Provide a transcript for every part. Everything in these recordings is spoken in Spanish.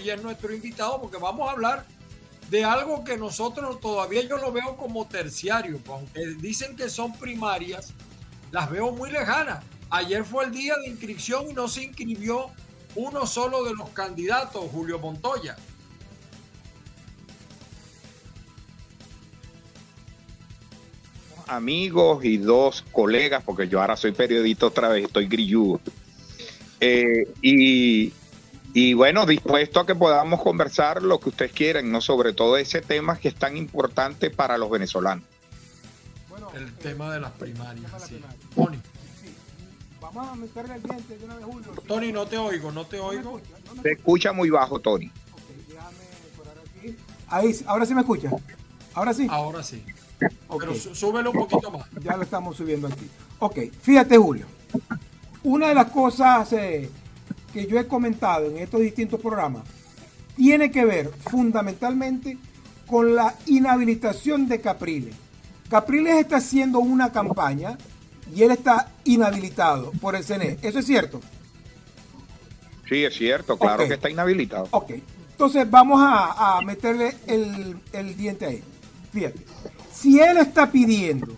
hoy es nuestro invitado porque vamos a hablar de algo que nosotros todavía yo lo veo como terciario, aunque dicen que son primarias, las veo muy lejanas. Ayer fue el día de inscripción y no se inscribió uno solo de los candidatos, Julio Montoya. Amigos y dos colegas, porque yo ahora soy periodista otra vez, estoy grilludo. Eh, y, y bueno, dispuesto a que podamos conversar lo que ustedes quieran, ¿no? Sobre todo ese tema que es tan importante para los venezolanos. Bueno, el tema de las primarias. Sí. Tony. Vamos a meterle el diente de una vez, Julio. Tony, no te oigo, no te oigo. Se escucha muy bajo, Tony. Ok, déjame aquí. Ahí, ahora sí me escucha. Ahora sí. Ahora sí. Pero súbelo un poquito más. Ya lo estamos subiendo aquí. Ok, fíjate, Julio. Una de las cosas eh, que yo he comentado en estos distintos programas tiene que ver fundamentalmente con la inhabilitación de Capriles. Capriles está haciendo una campaña y él está inhabilitado por el CNE. ¿Eso es cierto? Sí, es cierto, claro que está inhabilitado. Ok, entonces vamos a, meterle el, el diente ahí. Fíjate, si él está pidiendo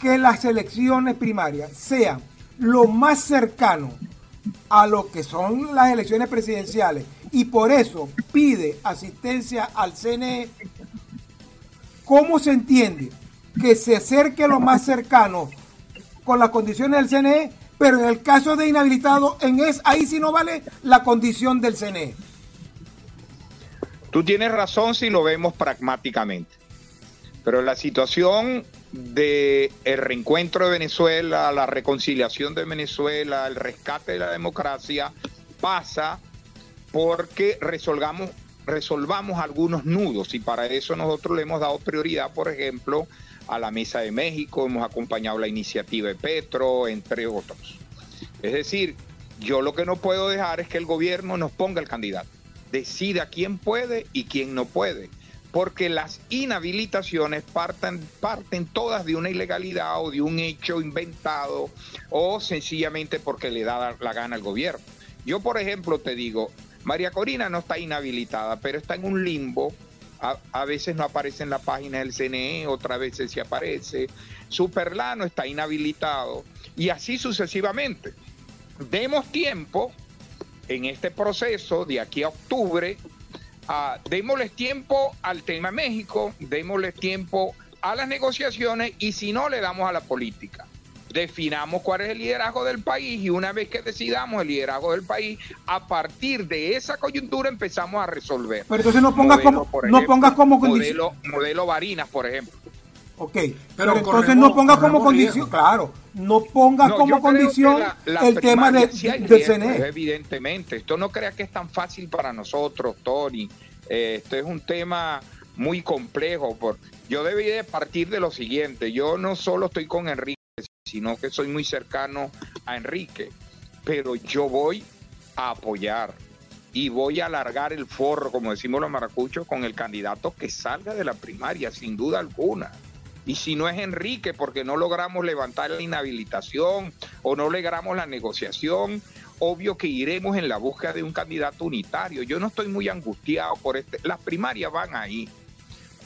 que las elecciones primarias sean lo más cercano a lo que son las elecciones presidenciales y por eso pide asistencia al CNE, ¿cómo se entiende que se acerque lo más cercano con las condiciones del CNE, pero en el caso de inhabilitado, en es, ahí sí no vale la condición del CNE? Tú tienes razón si lo vemos pragmáticamente, pero la situación de el reencuentro de Venezuela, la reconciliación de Venezuela, el rescate de la democracia, pasa porque resolvamos, resolvamos algunos nudos y para eso nosotros le hemos dado prioridad, por ejemplo, a la Mesa de México, hemos acompañado la iniciativa de Petro, entre otros. Es decir, yo lo que no puedo dejar es que el gobierno nos ponga el candidato, decida quién puede y quién no puede porque las inhabilitaciones parten, parten todas de una ilegalidad o de un hecho inventado o sencillamente porque le da la gana al gobierno. Yo, por ejemplo, te digo, María Corina no está inhabilitada, pero está en un limbo. A, veces no aparece en la página del CNE, otras veces sí aparece. Superlano está inhabilitado y así sucesivamente. Demos tiempo en este proceso de aquí a octubre Ah, démosles tiempo al tema México, démosles tiempo a las negociaciones y si no, le damos a la política. Definamos cuál es el liderazgo del país y una vez que decidamos el liderazgo del país, a partir de esa coyuntura empezamos a resolver. Pero entonces no pongas como, no pongas como. Modelo, modelo Varinas, por ejemplo. Ok, pero, entonces no pongas como condición, claro, no pongas como condición el tema de, del CNE. Evidentemente, esto no crea que es tan fácil para nosotros, Tony. Eh, esto es un tema muy complejo. Por, yo debería partir de lo siguiente, yo no solo estoy con Enrique, sino que soy muy cercano a Enrique, pero yo voy a apoyar y voy a alargar el forro, como decimos los maracuchos, con el candidato que salga de la primaria, sin duda alguna. Y si no es Enrique, porque no logramos levantar la inhabilitación o no logramos la negociación, obvio que iremos en la búsqueda de un candidato unitario. Yo no estoy muy angustiado por este. Las primarias van ahí,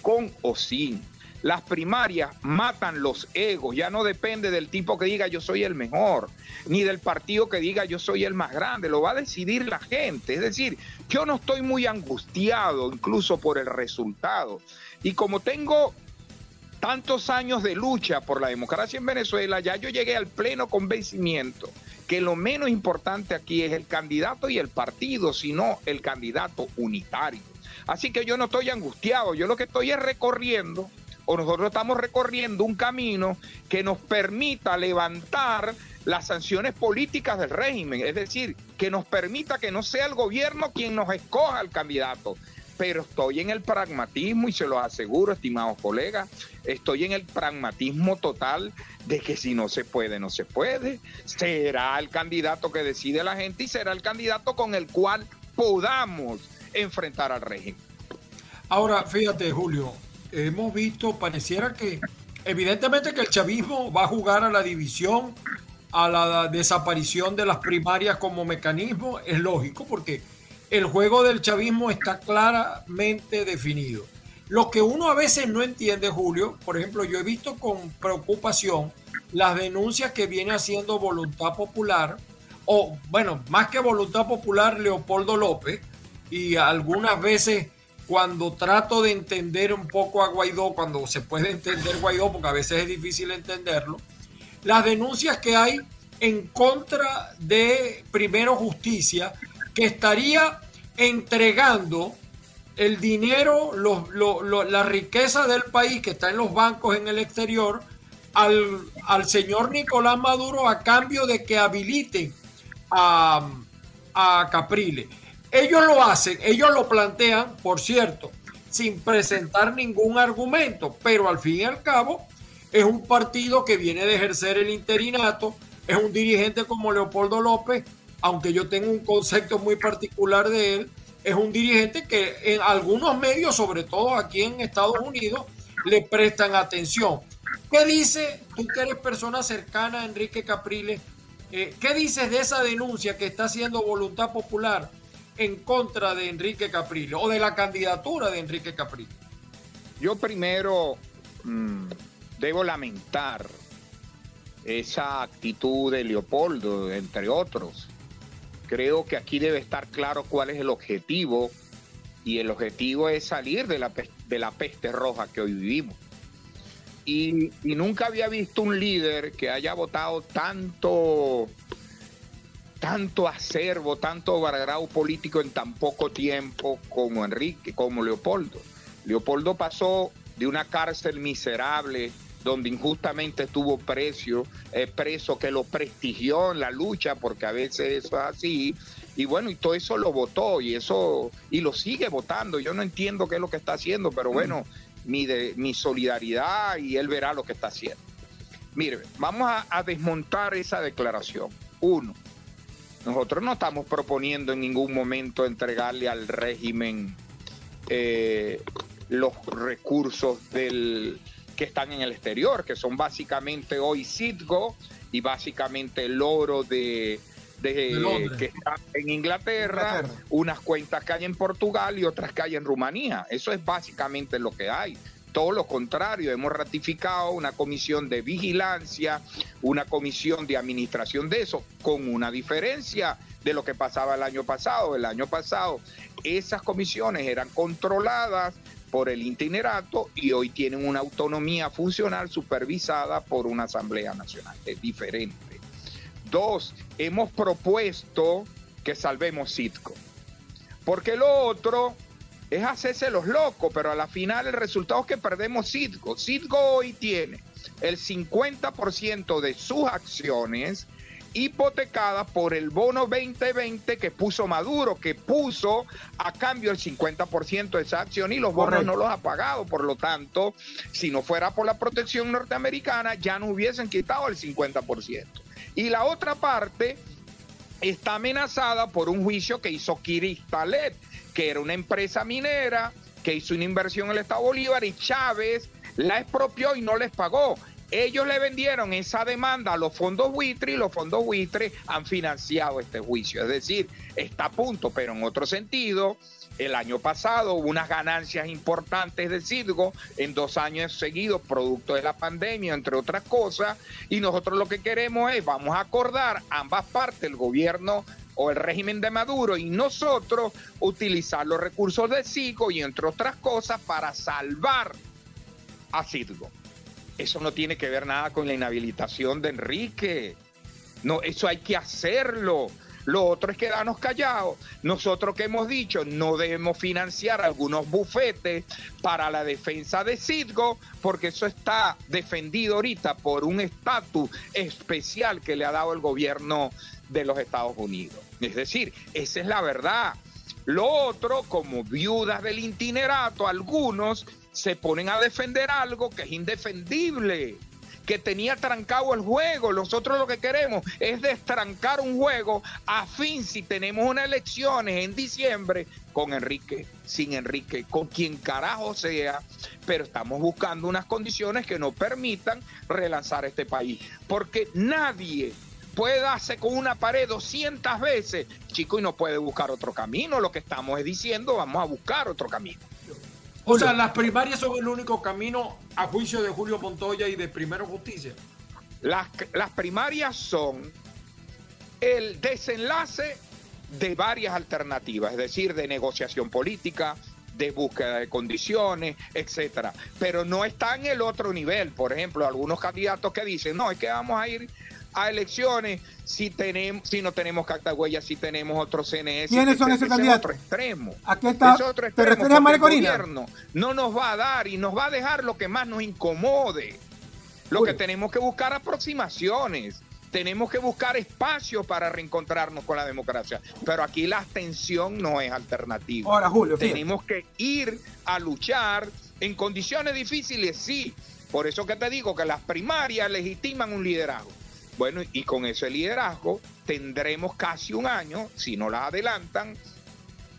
con o sin. Las primarias matan los egos, ya no depende del tipo que diga yo soy el mejor, ni del partido que diga yo soy el más grande, lo va a decidir la gente. Es decir, yo no estoy muy angustiado incluso por el resultado. Y como tengo tantos años de lucha por la democracia en Venezuela, ya yo llegué al pleno convencimiento que lo menos importante aquí es el candidato y el partido, sino el candidato unitario. Así que yo no estoy angustiado, yo lo que estoy es recorriendo, o nosotros estamos recorriendo un camino que nos permita levantar las sanciones políticas del régimen, es decir, que nos permita que no sea el gobierno quien nos escoja al candidato, pero estoy en el pragmatismo y se lo aseguro, estimados colegas, estoy en el pragmatismo total de que si no se puede, no se puede. Será el candidato que decide la gente y será el candidato con el cual podamos enfrentar al régimen. Ahora, fíjate, Julio, hemos visto, pareciera que evidentemente que el chavismo va a jugar a la división, a la desaparición de las primarias como mecanismo, es lógico, porque el juego del chavismo está claramente definido. Lo que uno a veces no entiende, Julio, por ejemplo, yo he visto con preocupación las denuncias que viene haciendo Voluntad Popular, o bueno, más que Voluntad Popular, Leopoldo López, y algunas veces cuando trato de entender un poco a Guaidó, cuando se puede entender Guaidó, porque a veces es difícil entenderlo, las denuncias que hay en contra de Primero Justicia, que estaría entregando el dinero, la riqueza del país que está en los bancos en el exterior, al, al señor Nicolás Maduro a cambio de que habiliten a, a Capriles. Ellos lo hacen, ellos lo plantean, por cierto, sin presentar ningún argumento, pero al fin y al cabo es un partido que viene de ejercer el interinato, es un dirigente como Leopoldo López, aunque yo tengo un concepto muy particular de él, es un dirigente que en algunos medios, sobre todo aquí en Estados Unidos, le prestan atención. ¿Qué dice, tú que eres persona cercana a Enrique Capriles, eh, qué dices de esa denuncia que está haciendo Voluntad Popular en contra de Enrique Capriles o de la candidatura de Enrique Capriles? Yo primero mm, debo lamentar esa actitud de Leopoldo, entre otros. Creo que aquí debe estar claro cuál es el objetivo y el objetivo es salir de la, de la peste roja que hoy vivimos. Y, nunca había visto un líder que haya votado tanto tanto acervo, tanto bargrado político en tan poco tiempo como Enrique, como Leopoldo. Leopoldo pasó de una cárcel miserable donde injustamente estuvo precio, eh, preso, que lo prestigió en la lucha, porque a veces eso es así, y bueno, y todo eso lo votó y eso, y lo sigue votando. Yo no entiendo qué es lo que está haciendo, pero bueno, mi, de, mi solidaridad y él verá lo que está haciendo. Mire, vamos a desmontar esa declaración. Uno, nosotros no estamos proponiendo en ningún momento entregarle al régimen eh, los recursos del, que están en el exterior, que son básicamente hoy Citgo y básicamente el oro de, que está en Inglaterra, unas cuentas que hay en Portugal y otras que hay en Rumanía. Eso es básicamente lo que hay. Todo lo contrario, hemos ratificado una comisión de vigilancia, una comisión de administración de eso, con una diferencia de lo que pasaba el año pasado. El año pasado esas comisiones eran controladas por el itinerato y hoy tienen una autonomía funcional supervisada por una Asamblea Nacional. Es diferente. Dos, hemos propuesto que salvemos Citco. Porque lo otro es hacerse los locos, pero a la final el resultado es que perdemos Citgo. Citgo hoy tiene el 50% de sus acciones hipotecadas por el bono 2020 que puso Maduro, que puso a cambio el 50% de esa acción y los bonos no los ha pagado. Por lo tanto, si no fuera por la protección norteamericana, ya no hubiesen quitado el 50%. Y la otra parte está amenazada por un juicio que hizo Kiristalet que era una empresa minera que hizo una inversión en el Estado Bolívar y Chávez la expropió y no les pagó. Ellos le vendieron esa demanda a los fondos buitre y los fondos buitre han financiado este juicio. Es decir, está a punto, pero en otro sentido, el año pasado hubo unas ganancias importantes de Citgo en dos años seguidos, producto de la pandemia, entre otras cosas, y nosotros lo que queremos es, vamos a acordar ambas partes, el gobierno o el régimen de Maduro y nosotros utilizar los recursos de CICO y entre otras cosas para salvar a Citgo. Eso no tiene que ver nada con la inhabilitación de Enrique. No, eso hay que hacerlo. Lo otro es quedarnos callados. Nosotros que hemos dicho, no debemos financiar algunos bufetes para la defensa de Citgo, porque eso está defendido ahorita por un estatus especial que le ha dado el gobierno de los Estados Unidos. Es decir, esa es la verdad. Lo otro, como viudas del itinerato, algunos se ponen a defender algo que es indefendible, que tenía trancado el juego. Nosotros lo que queremos es destrancar un juego a fin si tenemos unas elecciones en diciembre con Enrique, sin Enrique, con quien carajo sea, pero estamos buscando unas condiciones que nos permitan relanzar este país, porque nadie puede darse con una pared 200 veces, chico, y no puede buscar otro camino. Lo que estamos es diciendo, vamos a buscar otro camino. O sea, las primarias son el único camino a juicio de Julio Montoya y de Primero Justicia. Las, las primarias son el desenlace de varias alternativas, es decir, de negociación política, de búsqueda de condiciones, etcétera. Pero no está en el otro nivel. Por ejemplo, algunos candidatos que dicen, no, es que vamos a ir a elecciones si tenemos si no tenemos huella si tenemos otro CNS. ¿Quiénes son esos candidatos? Otro extremo. Aquí está. otro extremo, ¿Te a María Corina? no nos va a dar y nos va a dejar lo que más nos incomode. Lo que tenemos que buscar aproximaciones tenemos que buscar espacio para reencontrarnos con la democracia. Pero aquí la abstención no es alternativa. Ahora, Julio, tenemos que ir a luchar en condiciones difíciles, sí. Por eso que te digo que las primarias legitiman un liderazgo. Bueno, y con ese liderazgo tendremos casi un año, si no la adelantan,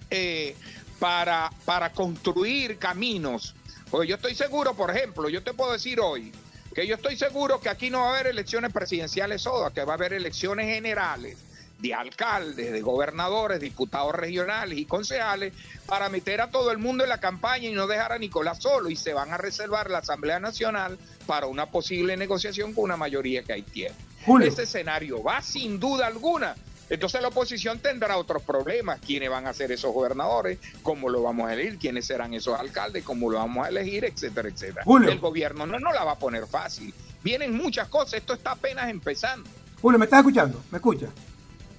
eh, para, para construir caminos. Porque yo estoy seguro, por ejemplo, yo te puedo decir hoy, que yo estoy seguro que aquí no va a haber elecciones presidenciales sodas, que va a haber elecciones generales de alcaldes, de gobernadores, diputados regionales y concejales para meter a todo el mundo en la campaña y no dejar a Nicolás solo y se van a reservar la Asamblea Nacional para una posible negociación con una mayoría que hay tiene. Ese escenario va sin duda alguna entonces la oposición tendrá otros problemas. ¿Quiénes van a ser esos gobernadores? ¿Cómo lo vamos a elegir? ¿Quiénes serán esos alcaldes? ¿Cómo lo vamos a elegir? Etcétera, etcétera. El gobierno no, no la va a poner fácil. Vienen muchas cosas. Esto está apenas empezando. Julio, ¿me estás escuchando? ¿Me escucha?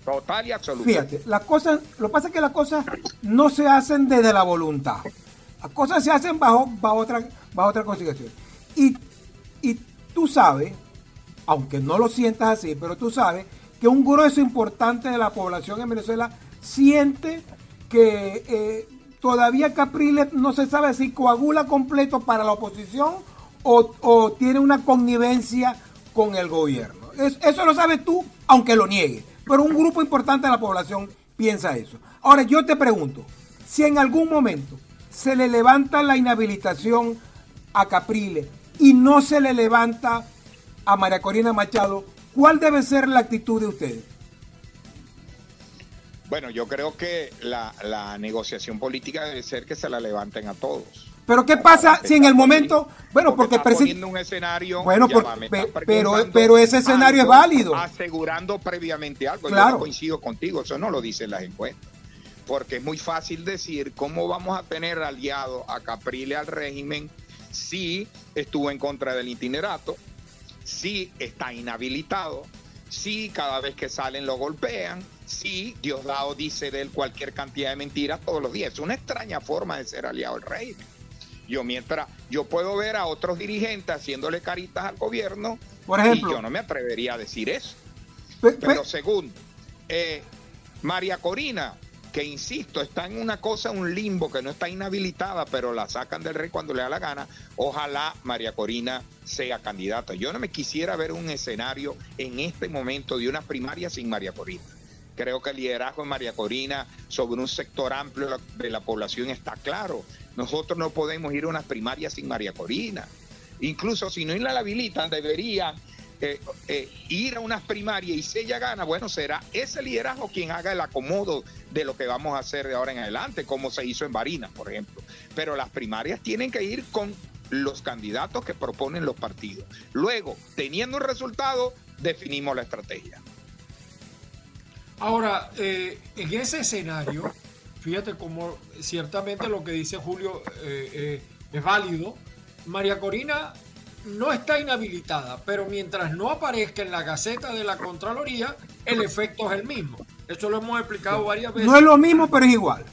Total y absolutamente. Fíjate, las cosas, lo que pasa es que las cosas no se hacen desde la voluntad. Las cosas se hacen bajo, bajo otra, bajo otra consideración. Y, y tú sabes, aunque no lo sientas así, pero tú sabes que un grueso importante de la población en Venezuela siente que eh, todavía Capriles no se sabe si coagula completo para la oposición o, tiene una connivencia con el gobierno. eso lo sabes tú, aunque lo niegue. Pero un grupo importante de la población piensa eso. Ahora yo te pregunto, si en algún momento se le levanta la inhabilitación a Capriles y no se le levanta a María Corina Machado, ¿Cuál debe ser la actitud de ustedes? Bueno, yo creo que la, negociación política debe ser que se la levanten a todos. Pero ¿qué pasa si en el momento, bueno, porque, porque un escenario, bueno, pero pero ese escenario es válido, asegurando previamente algo. Claro. Yo no coincido contigo, eso no lo dicen las encuestas, porque es muy fácil decir cómo vamos a tener aliado a Caprile al régimen si estuvo en contra del itinerato, sí está inhabilitado, sí cada vez que salen lo golpean, sí Diosdado dice de él cualquier cantidad de mentiras todos los días. Es una extraña forma de ser aliado del régimen. Yo mientras yo puedo ver a otros dirigentes haciéndole caritas al gobierno, Por ejemplo, y yo no me atrevería a decir eso. Pero segundo, eh, María Corina que insisto, está en una cosa, un limbo, que no está inhabilitada, pero la sacan del rey cuando le da la gana. Ojalá María Corina sea candidata. Yo no me quisiera ver un escenario en este momento de una primaria sin María Corina. Creo que el liderazgo de María Corina sobre un sector amplio de la población está claro. Nosotros no podemos ir a unas primarias sin María Corina. Incluso si no la habilitan, deberían eh, eh, ir a unas primarias y si ella gana, bueno, será ese liderazgo quien haga el acomodo de lo que vamos a hacer de ahora en adelante, como se hizo en Barinas, por ejemplo. Pero las primarias tienen que ir con los candidatos que proponen los partidos. Luego, teniendo un resultado, definimos la estrategia. Ahora, eh, en ese escenario, fíjate cómo ciertamente lo que dice Julio es válido. María Corina no está inhabilitada, pero mientras no aparezca en la Gaceta de la Contraloría, el efecto es el mismo. Eso lo hemos explicado varias veces. No es lo mismo, pero es igual.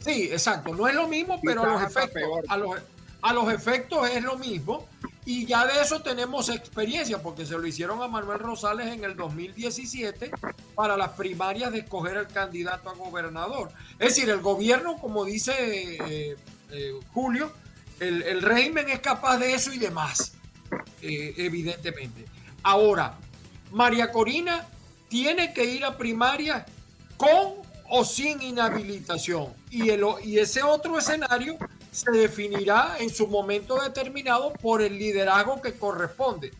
Sí, exacto. No es lo mismo, pero a los, efectos, a, los, efectos es lo mismo. Y ya de eso tenemos experiencia, porque se lo hicieron a Manuel Rosales en el 2017 para las primarias de escoger el candidato a gobernador. Es decir, el gobierno, como dice eh, eh, Julio, el, régimen es capaz de eso y de más, eh, evidentemente. Ahora, María Corina tiene que ir a primaria con o sin inhabilitación. Y, el, y ese otro escenario se definirá en su momento determinado por el liderazgo que corresponde.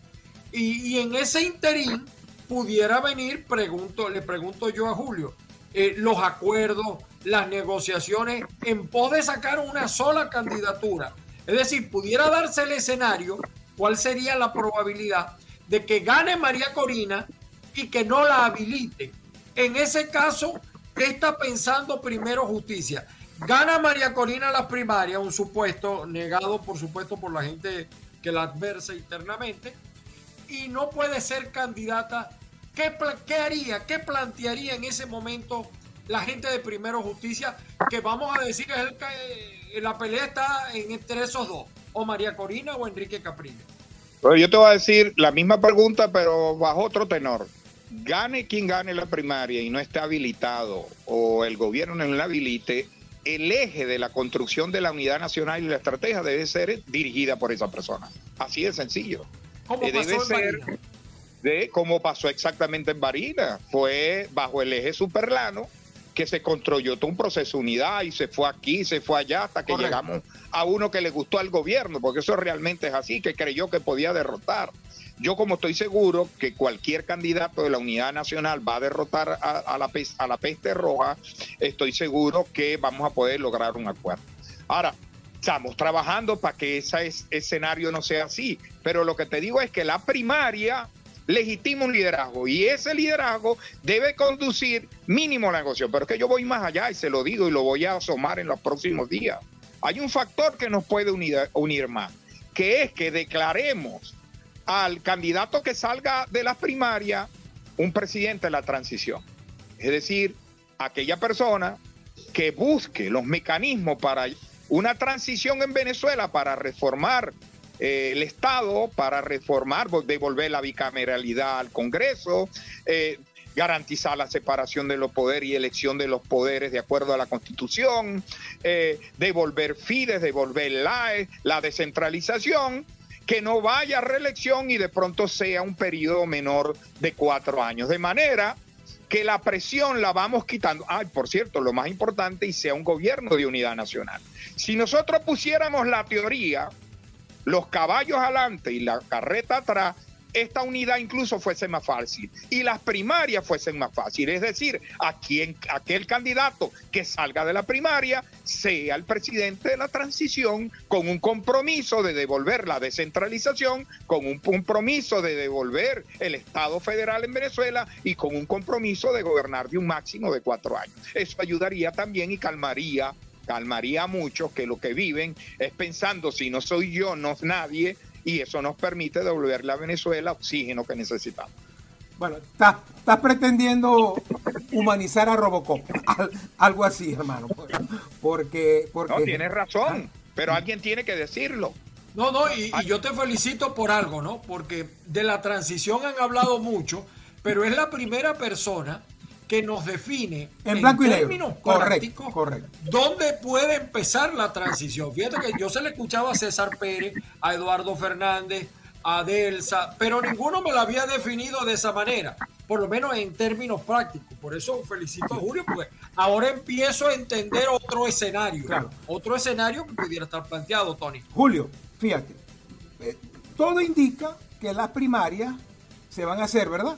Y, en ese interín, pudiera venir, pregunto, le pregunto yo a Julio, eh, los acuerdos, las negociaciones en pos de sacar una sola candidatura. Es decir, pudiera darse el escenario, cuál sería la probabilidad de que gane María Corina y que no la habilite. En ese caso, ¿qué está pensando primero justicia? Gana María Corina las primarias, un supuesto negado, por supuesto, por la gente que la adversa internamente, y no puede ser candidata. ¿Qué, ¿Qué haría, qué plantearía en ese momento la gente de Primero Justicia? Que vamos a decir es el que eh, la pelea está entre esos dos, o María Corina o Enrique Capriles. Pero yo te voy a decir la misma pregunta, pero bajo otro tenor. Gane quien gane la primaria y no esté habilitado, o el gobierno no la habilite, el eje de la construcción de la unidad nacional y la estrategia debe ser dirigida por esa persona. Así de sencillo. ¿Cómo eh, debe ser de como pasó exactamente en Barina. Fue bajo el eje superlano que se construyó todo un proceso de unidad y se fue aquí, se fue allá, hasta que llegamos a uno que le gustó al gobierno, porque eso realmente es así, que creyó que podía derrotar. Yo como estoy seguro que cualquier candidato de la Unidad Nacional va a derrotar a, la, peste roja, estoy seguro que vamos a poder lograr un acuerdo. Ahora, estamos trabajando para que ese escenario no sea así, pero lo que te digo es que la primaria legitima un liderazgo y ese liderazgo debe conducir mínimo la negociación. Pero es que yo voy más allá y se lo digo y lo voy a asomar en los próximos días. Hay un factor que nos puede unir más, que es que declaremos al candidato que salga de las primarias un presidente de la transición. Es decir, aquella persona que busque los mecanismos para una transición en Venezuela, para reformar eh, el Estado para reformar, devolver la bicameralidad al Congreso, eh, garantizar la separación de los poderes y elección de los poderes de acuerdo a la Constitución, eh, devolver FIDES, devolver la descentralización, que no vaya a reelección y de pronto sea un periodo menor de cuatro años. De manera que la presión la vamos quitando. Ay, por cierto, lo más importante, y sea un gobierno de unidad nacional. Si nosotros pusiéramos la teoría los caballos adelante y la carreta atrás, esta unidad incluso fuese más fácil y las primarias fuesen más fáciles. Es decir, a quien, aquel candidato que salga de la primaria sea el presidente de la transición con un compromiso de devolver la descentralización, con un compromiso de devolver el Estado federal en Venezuela y con un compromiso de gobernar de un máximo de cuatro años. Eso ayudaría también y calmaría calmaría mucho que lo que viven es pensando si no soy yo, no es nadie, y eso nos permite devolverle a Venezuela oxígeno que necesitamos. Bueno, estás, pretendiendo humanizar a Robocop, algo así, hermano. Porque, porque... No, tienes razón, pero alguien tiene que decirlo. No, no, y, y, yo te felicito por algo, ¿no? Porque de la transición han hablado mucho, pero es la primera persona que nos define en, blanco y términos correcto, correcto. dónde puede empezar la transición. Fíjate que yo se le escuchaba a César Pérez, a Eduardo Fernández, a Delsa, pero ninguno me lo había definido de esa manera, por lo menos en términos prácticos. Por eso felicito a Julio, porque ahora empiezo a entender otro escenario, otro escenario que pudiera estar planteado, Tony. Julio, fíjate, eh, todo indica que las primarias se van a hacer, ¿verdad?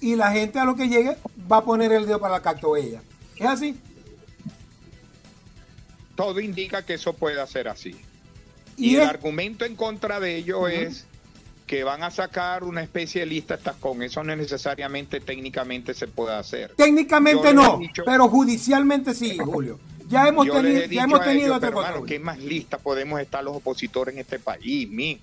Y la gente a lo que llegue va a poner el dedo para la ella. ¿Es así? Todo indica que eso puede ser así. Y, el argumento en contra de ello es que van a sacar una especie de lista con eso no necesariamente técnicamente se puede hacer. Técnicamente no, pero judicialmente sí, Julio. Ya hemos tenido, ya hemos tenido ¿Qué más lista podemos estar los opositores en este país, mijo?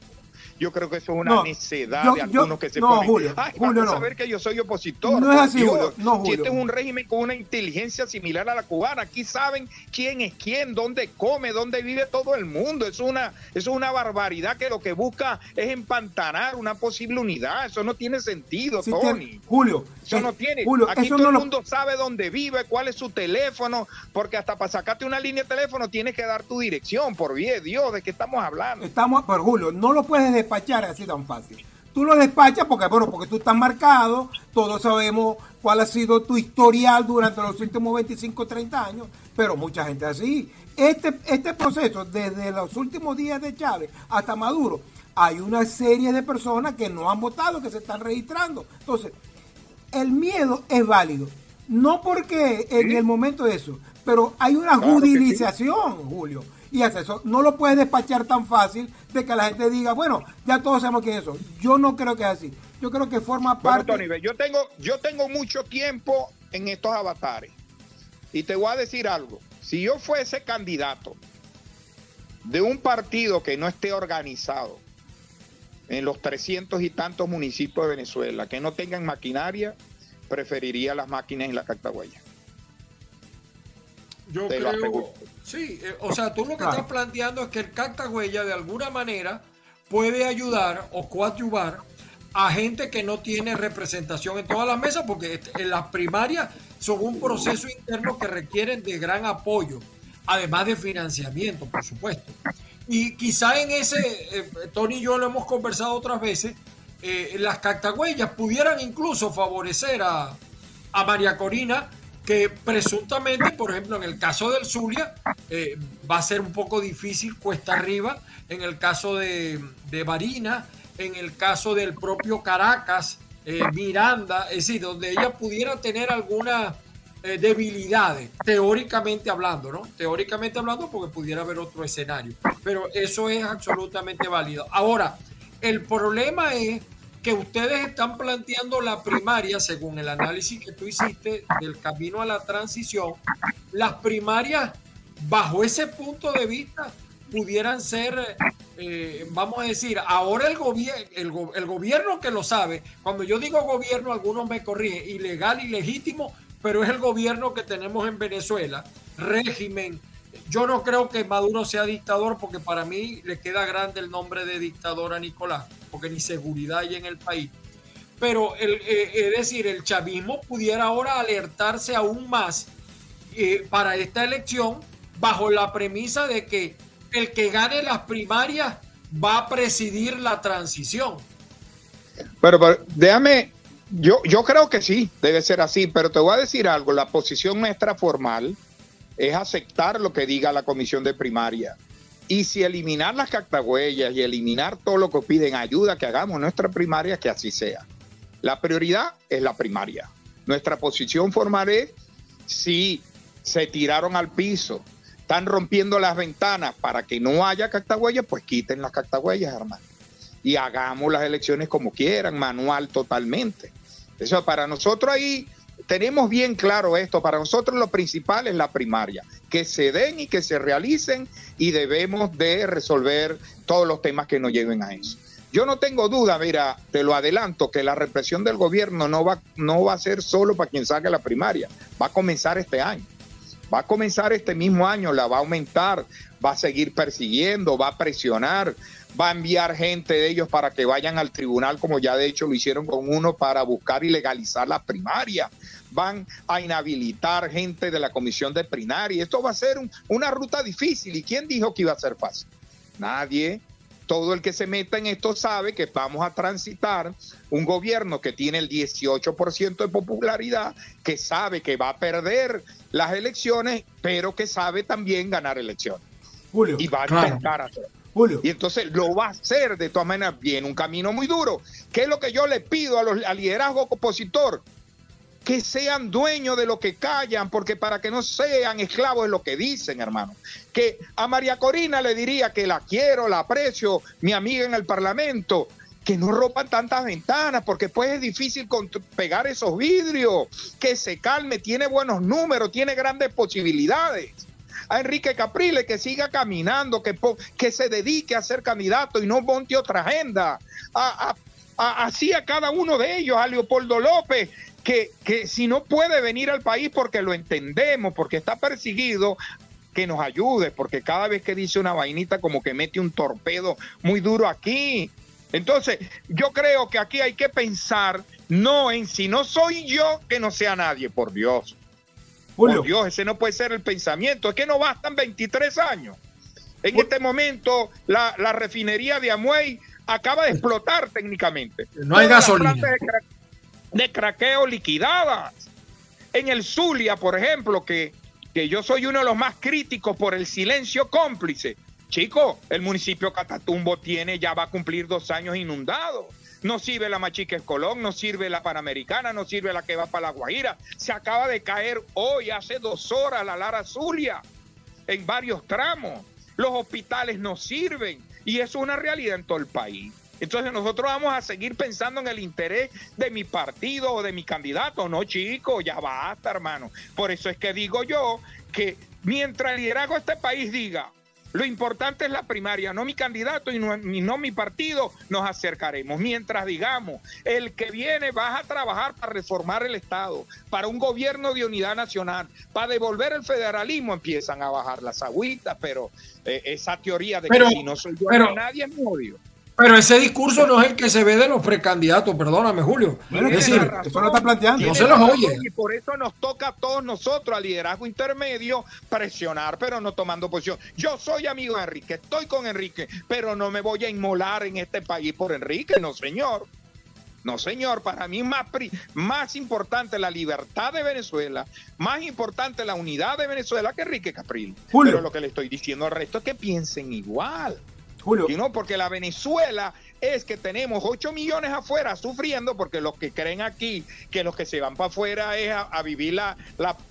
Yo creo que eso es una necedad de algunos que se no, ponen. Julio, Ay, Julio, no. saber que yo soy opositor. No es así, Julio. No, Julio. Este es un régimen con una inteligencia similar a la cubana, aquí saben quién es quién, dónde come, dónde vive todo el mundo. Es una, es una barbaridad que lo que busca es empantanar una posible unidad. Eso no tiene sentido, Tony. Julio. Eso no tiene. Julio, aquí todo el mundo sabe dónde vive, cuál es su teléfono, porque hasta para sacarte una línea de teléfono tienes que dar tu dirección, por bien, Dios, ¿de qué estamos hablando? Estamos, pero Julio, no lo puedes despachar así tan fácil. Tú lo despachas porque, bueno, porque tú estás marcado, todos sabemos cuál ha sido tu historial durante los últimos 25, 30 años, pero mucha gente así. Este, este proceso, desde los últimos días de Chávez hasta Maduro, hay una serie de personas que no han votado, que se están registrando. Entonces, el miedo es válido. No porque en el momento de eso, pero hay una judicialización, Julio. Y eso no lo puedes despachar tan fácil de que la gente diga, bueno, ya todos sabemos quién es eso. Yo no creo que es así. Yo creo que forma parte. Tony, yo tengo, yo tengo mucho tiempo en estos avatares. Y te voy a decir algo. Si yo fuese candidato de un partido que no esté organizado en los 300 y tantos municipios de Venezuela, que no tengan maquinaria, preferiría las máquinas en la Cactagüeya. Yo creo, sí, eh, o sea, tú lo que estás planteando es que el Cactagüeya de alguna manera puede ayudar o coadyuvar a gente que no tiene representación en todas las mesas, porque en las primarias son un proceso interno que requieren de gran apoyo, además de financiamiento, por supuesto. Y quizá en ese, eh, Tony y yo lo hemos conversado otras veces, eh, las cactagüeyas pudieran incluso favorecer a, a María Corina que presuntamente, por ejemplo, en el caso del Zulia, eh, va a ser un poco difícil cuesta arriba, en el caso de, de Barina, en el caso del propio Caracas, eh, Miranda, es decir, donde ella pudiera tener algunas eh, debilidades, teóricamente hablando, ¿no? Teóricamente hablando, porque pudiera haber otro escenario, pero eso es absolutamente válido. Ahora, el problema es que ustedes están planteando la primaria, según el análisis que tú hiciste del camino a la transición, las primarias bajo ese punto de vista pudieran ser, eh, vamos a decir, ahora el, gobierno el, gobierno que lo sabe, cuando yo digo gobierno, algunos me corrigen, ilegal y legítimo, pero es el gobierno que tenemos en Venezuela, régimen. Yo no creo que Maduro sea dictador porque para mí le queda grande el nombre de dictador a Nicolás porque ni seguridad hay en el país. Pero el, eh, es decir, el chavismo pudiera ahora alertarse aún más eh, para esta elección bajo la premisa de que el que gane las primarias va a presidir la transición. Pero, déjame, yo, yo creo que sí, debe ser así, pero te voy a decir algo, la posición nuestra formal es aceptar lo que diga la comisión de primaria. Y si eliminar las cactagüeyas y eliminar todo lo que piden ayuda que hagamos nuestra primaria, que así sea. La prioridad es la primaria. Nuestra posición formal es si se tiraron al piso, están rompiendo las ventanas para que no haya cactagüeyas, pues quiten las cactagüeyas, hermano. Y hagamos las elecciones como quieran, manual totalmente. Eso para nosotros ahí tenemos bien claro esto, para nosotros lo principal es la primaria, que se den y que se realicen y debemos de resolver todos los temas que nos lleven a eso. Yo no tengo duda, mira, te lo adelanto, que la represión del gobierno no va, no va a ser solo para quien saque la primaria, va a comenzar este año. Va a comenzar este mismo año, la va a aumentar, va a seguir persiguiendo, va a presionar, va a enviar gente de ellos para que vayan al tribunal, como ya de hecho lo hicieron con uno, para buscar y legalizar la primaria. Van a inhabilitar gente de la comisión de primaria. Esto va a ser una ruta difícil. ¿Y quién dijo que iba a ser fácil? Nadie. Todo el que se meta en esto sabe que vamos a transitar un gobierno que tiene el 18% de popularidad, que sabe que va a perder las elecciones, pero que sabe también ganar elecciones. Julio, y va a intentar hacerlo. Y entonces lo va a hacer de todas maneras bien, un camino muy duro. ¿Qué es lo que yo le pido a los, al liderazgo opositor? Que sean dueños de lo que callan, porque para que no sean esclavos de lo que dicen, hermano. Que a María Corina le diría que la quiero, la aprecio, mi amiga en el Parlamento, que no rompan tantas ventanas, porque pues es difícil pegar esos vidrios, que se calme, tiene buenos números, tiene grandes posibilidades a Enrique Caprile que siga caminando, que, que se dedique a ser candidato y no monte otra agenda. así a cada uno de ellos, a Leopoldo López, que, que si no puede venir al país porque lo entendemos, porque está perseguido, que nos ayude, porque cada vez que dice una vainita como que mete un torpedo muy duro aquí. Entonces, yo creo que aquí hay que pensar no en si no soy yo, que no sea nadie, por Dios. Por Dios, ese no puede ser el pensamiento. Es que no bastan 23 años. En este momento, la, refinería de Amuey acaba de explotar técnicamente. No hay gasolina. De, craqueo liquidadas. En el Zulia, por ejemplo, que, que yo soy uno de los más críticos por el silencio cómplice. Chico, el municipio Catatumbo tiene, ya va a cumplir dos años inundado. No sirve la Machica Escolón, no sirve la Panamericana, no sirve la que va para la Guajira. Se acaba de caer hoy, hace dos horas, la Lara Zulia, en varios tramos. Los hospitales no sirven y eso es una realidad en todo el país. Entonces nosotros vamos a seguir pensando en el interés de mi partido o de mi candidato. No, chico, ya basta, hermano. Por eso es que digo yo que mientras el liderazgo de este país diga, lo importante es la primaria, no mi candidato y no, no, mi partido, nos acercaremos. Mientras digamos, el que viene va a trabajar para reformar el Estado, para un gobierno de unidad nacional, para devolver el federalismo, empiezan a bajar las agüitas, pero eh, esa teoría de que si no soy yo, pero, nadie es odio. Pero ese discurso no es el que se ve de los precandidatos, perdóname, Julio. es decir, eso lo está planteando. No se los oye. Y por eso nos toca a todos nosotros, al liderazgo intermedio, presionar, pero no tomando posición. Yo soy amigo de Enrique, estoy con Enrique, pero no me voy a inmolar en este país por Enrique, no, señor. No, señor, para mí más, más importante la libertad de Venezuela, más importante la unidad de Venezuela que Enrique Capril. Julio. Pero lo que le estoy diciendo al resto es que piensen igual. Julio. Y no, porque la Venezuela es que tenemos 8 millones afuera sufriendo porque los que creen aquí que los que se van para afuera es a, vivir la,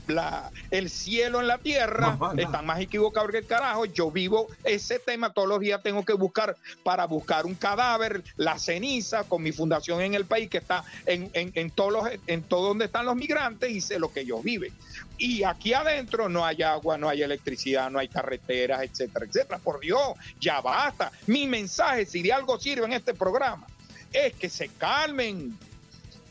la, el cielo en la tierra, están más equivocados que el carajo. Yo vivo ese tema todos los días, tengo que buscar para buscar un cadáver, la ceniza, con mi fundación en el país que está en, en, en todos los, en todo donde están los migrantes y sé lo que ellos viven y aquí adentro no hay agua, no hay electricidad, no hay carreteras, etcétera, etcétera. Por Dios, ya basta. Mi mensaje, si de algo sirve en este programa, es que se calmen,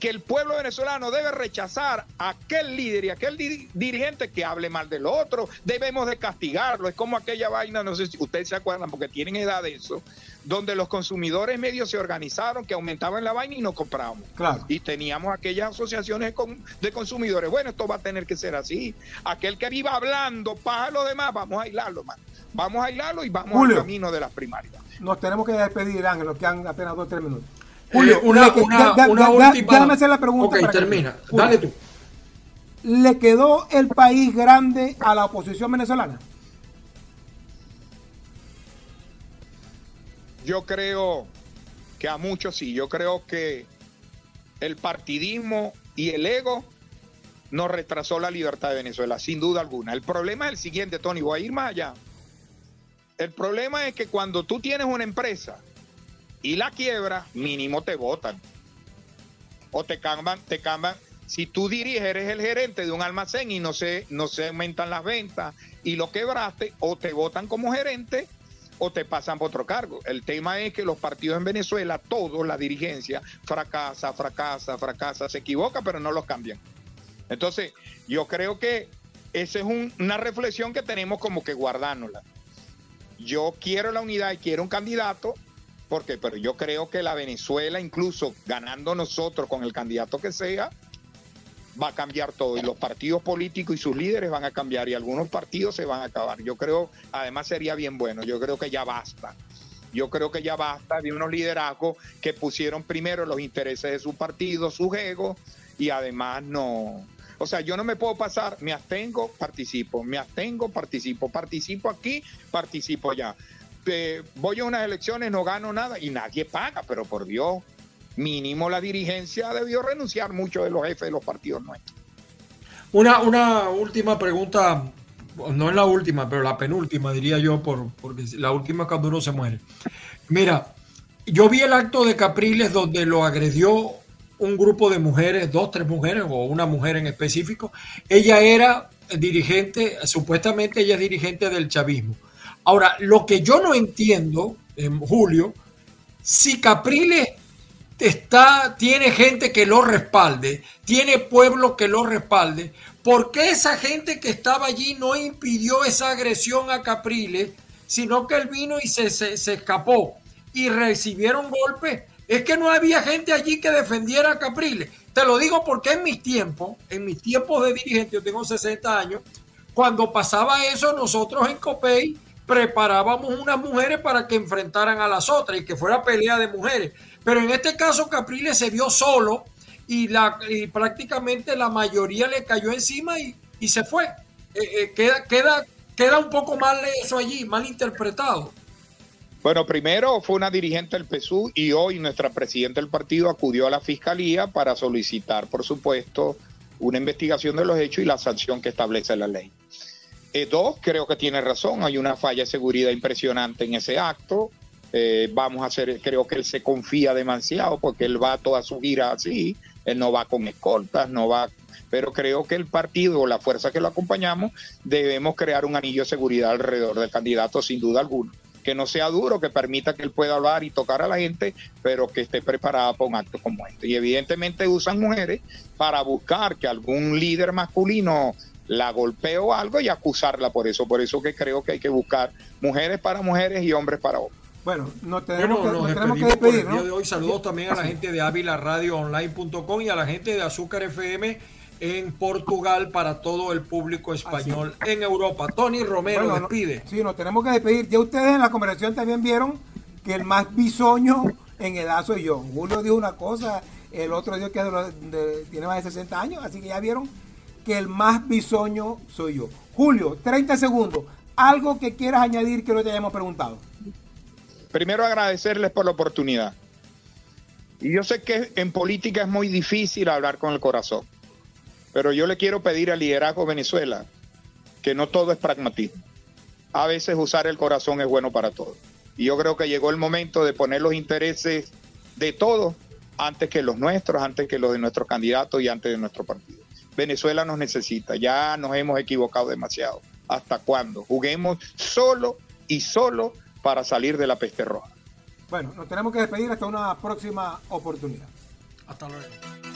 que el pueblo venezolano debe rechazar a aquel líder y aquel dirigente que hable mal del otro. Debemos de castigarlo. Es como aquella vaina, no sé si ustedes se acuerdan, porque tienen edad de eso, donde los consumidores medios se organizaron, que aumentaban la vaina y no comprábamos. Claro. Y teníamos aquellas asociaciones de consumidores. Bueno, esto va a tener que ser así. Aquel que viva hablando para los demás, vamos a aislarlo, man. Vamos a aislarlo y vamos al camino de las primarias. Nos tenemos que despedir, Ángel, nos quedan apenas dos o tres minutos. Julio, una, una, última. Déjame hacer la pregunta. Ok, termina. Dale tú. ¿Le quedó el país grande a la oposición venezolana? Yo creo que a muchos sí. Yo creo que el partidismo y el ego nos retrasó la libertad de Venezuela, sin duda alguna. El problema es el siguiente, Tony, voy a ir más allá. El problema es que cuando tú tienes una empresa y la quiebra, mínimo te votan. O te cambian, te cambian. Si tú diriges, eres el gerente de un almacén y no se, no se aumentan las ventas y lo quebraste, o te votan como gerente o te pasan por otro cargo. El tema es que los partidos en Venezuela, todos, la dirigencia, fracasa, fracasa, fracasa, se equivoca, pero no los cambian. Entonces, yo creo que esa es una reflexión que tenemos como que guardárnosla. Yo quiero la unidad y quiero un candidato porque pero yo creo que la Venezuela, incluso ganando nosotros con el candidato que sea, va a cambiar todo. Y los partidos políticos y sus líderes van a cambiar y algunos partidos se van a acabar. Yo creo, además sería bien bueno, yo creo que ya basta. Yo creo que ya basta de unos liderazgos que pusieron primero los intereses de su partido, sus egos y además no, o sea, yo no me puedo pasar, me abstengo, participo, me abstengo, participo, participo aquí, participo allá voy a unas elecciones, no gano nada y nadie paga, pero por Dios, mínimo la dirigencia debió renunciar mucho de los jefes de los partidos nuestros. Una, una última pregunta, no es la última, pero la penúltima, diría yo, por, porque la última cuando uno se muere. Mira, yo vi el acto de Capriles donde lo agredió un grupo de mujeres, dos, tres mujeres o una mujer en específico. Ella era dirigente, supuestamente ella es dirigente del chavismo. Ahora, lo que yo no entiendo, en Julio, si Capriles está, tiene gente que lo respalde, tiene pueblo que lo respalde, ¿por qué esa gente que estaba allí no impidió esa agresión a Capriles, sino que él vino y se, se escapó y recibieron golpes? Es que no había gente allí que defendiera a Capriles. Te lo digo porque en mis tiempos, en mis tiempos de dirigente, yo tengo 60 años, cuando pasaba eso, nosotros en Copey preparábamos unas mujeres para que enfrentaran a las otras y que fuera pelea de mujeres. Pero en este caso Capriles se vio solo y, la, prácticamente la mayoría le cayó encima y, se fue. Eh, eh, queda, queda, queda un poco mal eso allí, mal interpretado. Bueno, primero fue una dirigente del PSU y hoy nuestra presidenta del partido acudió a la fiscalía para solicitar, por supuesto, una investigación de los hechos y la sanción que establece la ley. Eh, dos, creo que tiene razón, hay una falla de seguridad impresionante en ese acto. Eh, vamos a hacer, creo que él se confía demasiado porque él va toda su gira así, él no va con escoltas, no va, pero creo que el partido, la fuerza que lo acompañamos, debemos crear un anillo de seguridad alrededor del candidato sin duda alguna que no sea duro, que permita que él pueda hablar y tocar a la gente, pero que esté preparada para un acto como este. Y evidentemente usan mujeres para buscar que algún líder masculino la golpee o algo y acusarla por eso. Por eso que creo que hay que buscar mujeres para mujeres y hombres para hombres. Bueno, no tenemos, que, nos tenemos que despedir. el día de hoy saludos también a la gente de Online.com y a la gente de Azúcar FM en Portugal para todo el público español en Europa. Tony Romero despide. sí, nos tenemos que despedir. Ya ustedes en la conversación también vieron que el más bisoño en edad soy yo. Julio dijo una cosa, el otro dijo que tiene más de 60 años, así que ya vieron que el más bisoño soy yo. Julio, 30 segundos. Algo que quieras añadir que no te hayamos preguntado. Primero agradecerles por la oportunidad. Y yo sé que en política es muy difícil hablar con el corazón. Pero yo le quiero pedir al liderazgo Venezuela que no todo es pragmatismo. A veces usar el corazón es bueno para todos. Y yo creo que llegó el momento de poner los intereses de todos antes que los nuestros, antes que los de nuestros candidatos y antes de nuestro partido. Venezuela nos necesita, ya nos hemos equivocado demasiado. ¿Hasta cuándo? Juguemos solo y solo para salir de la peste roja. Bueno, nos tenemos que despedir hasta una próxima oportunidad. Hasta luego.